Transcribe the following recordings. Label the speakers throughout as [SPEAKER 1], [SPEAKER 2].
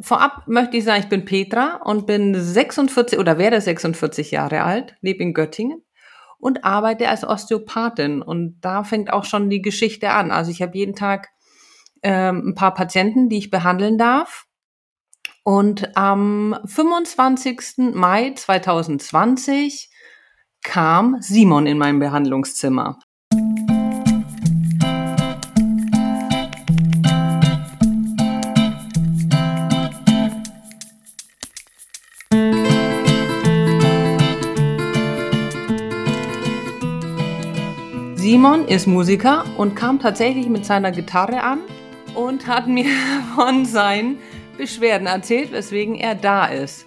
[SPEAKER 1] vorab möchte ich sagen, ich bin Petra und bin 46 oder werde 46 Jahre alt, lebe in Göttingen und arbeite als Osteopathin. Und da fängt auch schon die Geschichte an. Also ich habe jeden Tag ähm, ein paar Patienten, die ich behandeln darf. Und am 25. Mai 2020 kam Simon in mein Behandlungszimmer. Simon ist Musiker und kam tatsächlich mit seiner Gitarre an und hat mir von seinen Beschwerden erzählt, weswegen er da ist.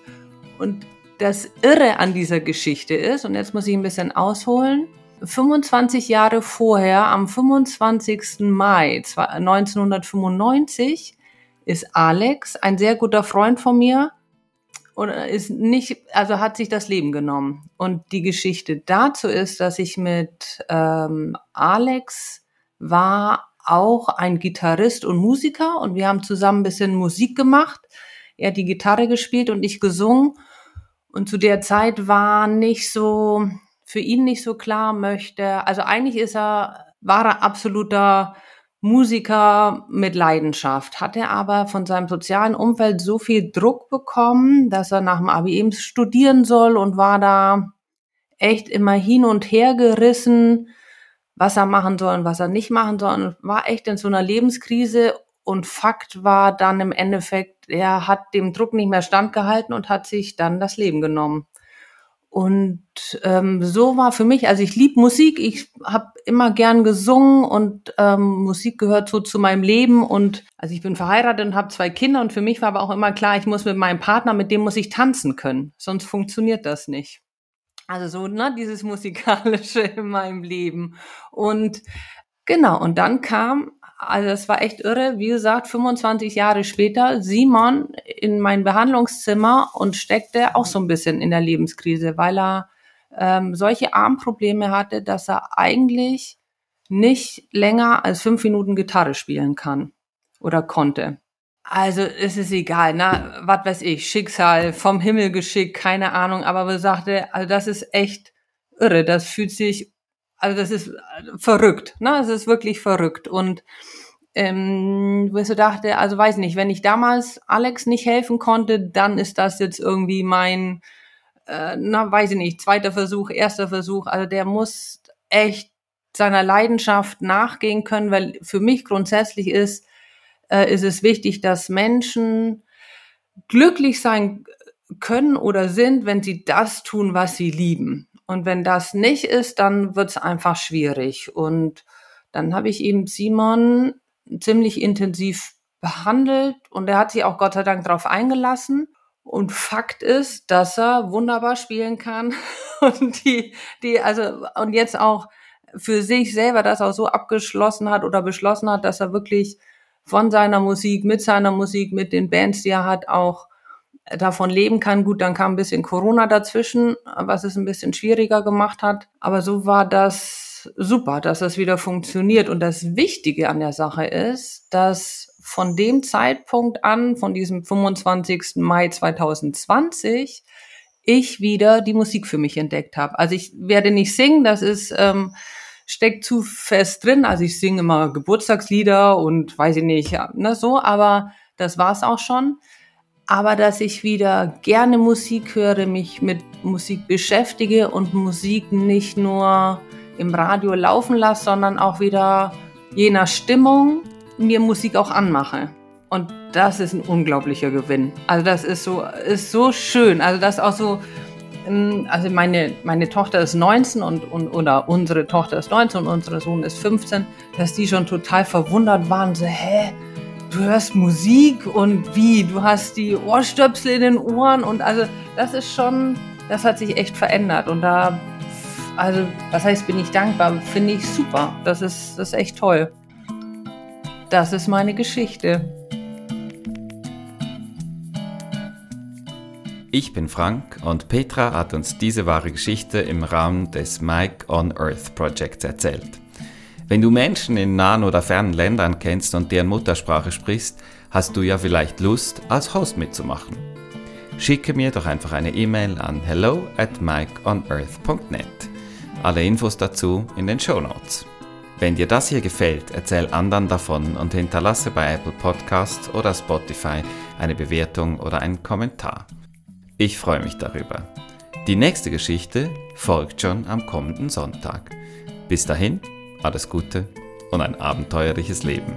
[SPEAKER 1] Und das Irre an dieser Geschichte ist, und jetzt muss ich ein bisschen ausholen, 25 Jahre vorher, am 25. Mai 1995, ist Alex, ein sehr guter Freund von mir, und ist nicht, also hat sich das Leben genommen. Und die Geschichte dazu ist, dass ich mit ähm, Alex war auch ein Gitarrist und Musiker und wir haben zusammen ein bisschen Musik gemacht. Er hat die Gitarre gespielt und ich gesungen. Und zu der Zeit war nicht so, für ihn nicht so klar möchte, also eigentlich ist er, war er absoluter Musiker mit Leidenschaft, hat er aber von seinem sozialen Umfeld so viel Druck bekommen, dass er nach dem Abi eben studieren soll und war da echt immer hin und her gerissen, was er machen soll und was er nicht machen soll. Und war echt in so einer Lebenskrise. Und Fakt war dann im Endeffekt, er hat dem Druck nicht mehr standgehalten und hat sich dann das Leben genommen. Und ähm, so war für mich, also ich liebe Musik, ich habe immer gern gesungen und ähm, Musik gehört so zu meinem Leben. Und also ich bin verheiratet und habe zwei Kinder und für mich war aber auch immer klar, ich muss mit meinem Partner, mit dem muss ich tanzen können, sonst funktioniert das nicht. Also so, ne, dieses Musikalische in meinem Leben. Und genau, und dann kam also es war echt irre. Wie gesagt, 25 Jahre später, Simon in mein Behandlungszimmer und steckte auch so ein bisschen in der Lebenskrise, weil er ähm, solche Armprobleme hatte, dass er eigentlich nicht länger als fünf Minuten Gitarre spielen kann oder konnte. Also es ist egal, na, was weiß ich, Schicksal, vom Himmel geschickt, keine Ahnung, aber er sagte, also das ist echt irre, das fühlt sich also das ist äh, verrückt, ne? Es ist wirklich verrückt. Und ähm, wo ich so dachte, also weiß nicht, wenn ich damals Alex nicht helfen konnte, dann ist das jetzt irgendwie mein, äh, na, weiß ich nicht, zweiter Versuch, erster Versuch. Also der muss echt seiner Leidenschaft nachgehen können, weil für mich grundsätzlich ist, äh, ist es wichtig, dass Menschen glücklich sein können oder sind, wenn sie das tun, was sie lieben. Und wenn das nicht ist, dann wird es einfach schwierig. Und dann habe ich eben Simon ziemlich intensiv behandelt und er hat sich auch Gott sei Dank darauf eingelassen. Und Fakt ist, dass er wunderbar spielen kann und die, die, also, und jetzt auch für sich selber das auch so abgeschlossen hat oder beschlossen hat, dass er wirklich von seiner Musik, mit seiner Musik, mit den Bands, die er hat, auch davon leben kann. Gut, dann kam ein bisschen Corona dazwischen, was es ein bisschen schwieriger gemacht hat. Aber so war das super, dass das wieder funktioniert. Und das Wichtige an der Sache ist, dass von dem Zeitpunkt an, von diesem 25. Mai 2020, ich wieder die Musik für mich entdeckt habe. Also ich werde nicht singen, das ist ähm, steckt zu fest drin. Also ich singe immer Geburtstagslieder und weiß ich nicht, ja, ne, so, aber das war's auch schon aber dass ich wieder gerne Musik höre, mich mit Musik beschäftige und Musik nicht nur im Radio laufen lasse, sondern auch wieder je nach Stimmung mir Musik auch anmache. Und das ist ein unglaublicher Gewinn. Also das ist so, ist so schön. Also das auch so, ähm, also meine, meine Tochter ist 19 und, und, oder unsere Tochter ist 19 und unser Sohn ist 15, dass die schon total verwundert waren, so, hä, du hörst Musik und wie, du hast die Ohrstöpsel in den Ohren und also das ist schon, das hat sich echt verändert und da, also was heißt, bin ich dankbar, finde ich super, das ist, das ist echt toll. Das ist meine Geschichte.
[SPEAKER 2] Ich bin Frank und Petra hat uns diese wahre Geschichte im Rahmen des Mike on Earth Projects erzählt. Wenn du Menschen in nahen oder fernen Ländern kennst und deren Muttersprache sprichst, hast du ja vielleicht Lust, als Host mitzumachen. Schicke mir doch einfach eine E-Mail an hello at mikeonearth.net. Alle Infos dazu in den Show Notes. Wenn dir das hier gefällt, erzähl anderen davon und hinterlasse bei Apple Podcasts oder Spotify eine Bewertung oder einen Kommentar. Ich freue mich darüber. Die nächste Geschichte folgt schon am kommenden Sonntag. Bis dahin, alles Gute und ein abenteuerliches Leben.